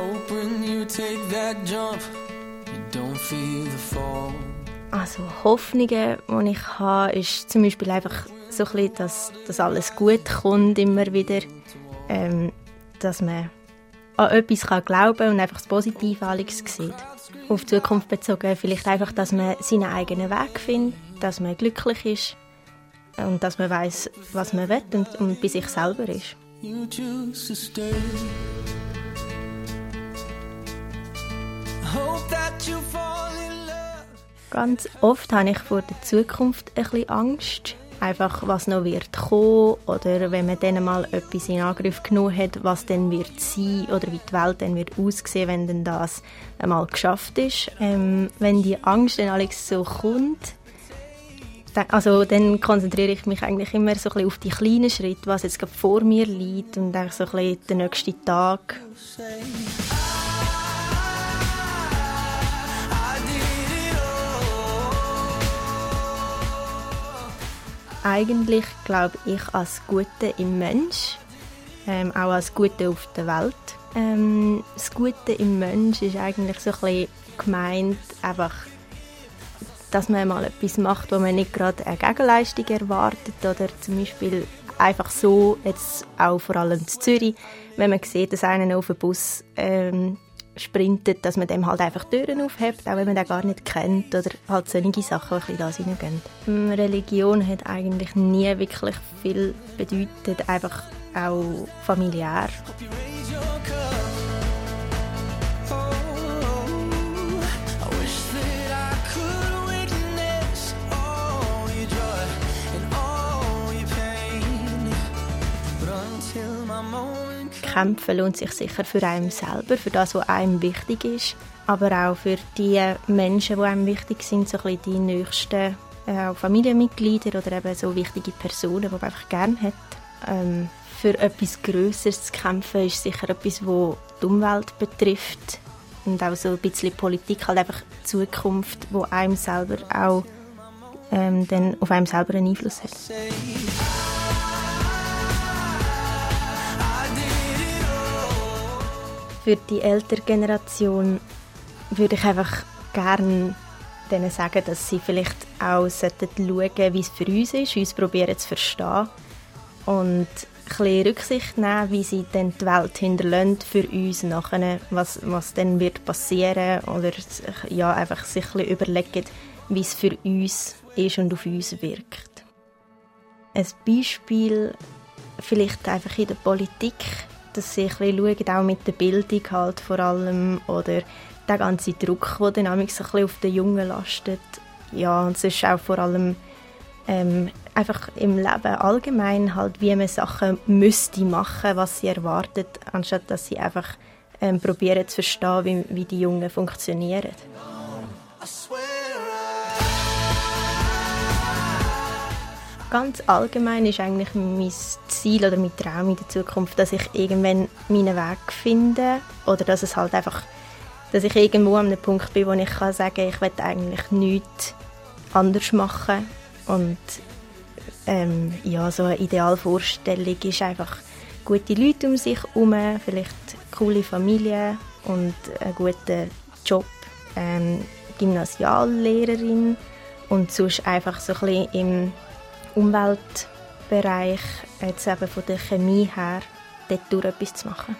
Hope when you take that jump, you don't feel the fall. Also Hoffnungen, die ich habe, ist zum Beispiel einfach so ein bisschen, dass, dass alles gut kommt immer wieder, ähm, dass man an etwas kann glauben und einfach das Positive alles sieht. Auf die Zukunft bezogen vielleicht einfach, dass man seinen eigenen Weg findet, dass man glücklich ist und dass man weiß, was man will und, und bei sich selber ist. Ganz oft habe ich vor der Zukunft ein bisschen Angst. Einfach, was noch wird kommen oder wenn man dann mal etwas in Angriff genommen hat, was dann wird sein oder wie die Welt dann wird aussehen, wenn dann das einmal geschafft ist. Ähm, wenn die Angst dann alles so kommt, also dann konzentriere ich mich eigentlich immer so ein bisschen auf die kleinen Schritte, was jetzt vor mir liegt und dann so ein bisschen den nächsten Tag. Eigentlich glaube ich das Gute im Mensch, ähm, auch das Gute auf der Welt. Ähm, das Gute im Mensch ist eigentlich so ein bisschen gemeint, einfach, dass man mal etwas macht, wo man nicht gerade eine Gegenleistung erwartet oder zum Beispiel einfach so, jetzt auch vor allem in Zürich, wenn man sieht, dass einer auf den Bus ähm, sprintet, dass man dem halt einfach Türen aufhebt, auch wenn man den gar nicht kennt oder halt solche Sachen, die ein bisschen da reingehen. Ähm, Religion hat eigentlich nie wirklich viel bedeutet, einfach auch familiär. Hope you Kämpfen lohnt sich sicher für einen selber, für das, was einem wichtig ist, aber auch für die Menschen, die einem wichtig sind, so ein die nächsten äh, Familienmitglieder oder eben so wichtige Personen, die man einfach gerne hat. Ähm, für etwas Größeres zu kämpfen, ist sicher etwas, das die Umwelt betrifft und auch so ein bisschen Politik, halt einfach die Zukunft, wo einem selber auch ähm, dann auf einem selber einen Einfluss hat. Für die ältere Generation würde ich einfach gerne denen sagen, dass sie vielleicht auch sollten schauen wie es für uns ist, uns probieren zu verstehen und ein Rücksicht nehmen, wie sie dann die Welt hinterlassen für uns nachher, was, was dann wird passieren oder ja, einfach sich ein überlegen, wie es für uns ist und auf uns wirkt. Ein Beispiel vielleicht einfach in der Politik, dass sie ein bisschen schauen, auch mit der Bildung halt vor allem oder der ganze Druck, der dann ein bisschen auf den Jungen lastet. Ja, und es ist auch vor allem ähm, einfach im Leben allgemein halt, wie man Sachen müsste machen, was sie erwartet, anstatt dass sie einfach ähm, probieren zu verstehen, wie, wie die Jungen funktionieren. I swear Ganz allgemein ist eigentlich mein Ziel oder mein Traum in der Zukunft, dass ich irgendwann meinen Weg finde oder dass es halt einfach, dass ich irgendwo an einem Punkt bin, wo ich kann sagen, ich will eigentlich nichts anders machen. Und ähm, ja, so eine Idealvorstellung ist einfach gute Leute um sich herum, vielleicht coole Familie und einen guten Job, ähm, Gymnasiallehrerin und sonst einfach so ein bisschen im Umweltbereich, jetzt eben von der Chemie her, dort etwas zu machen.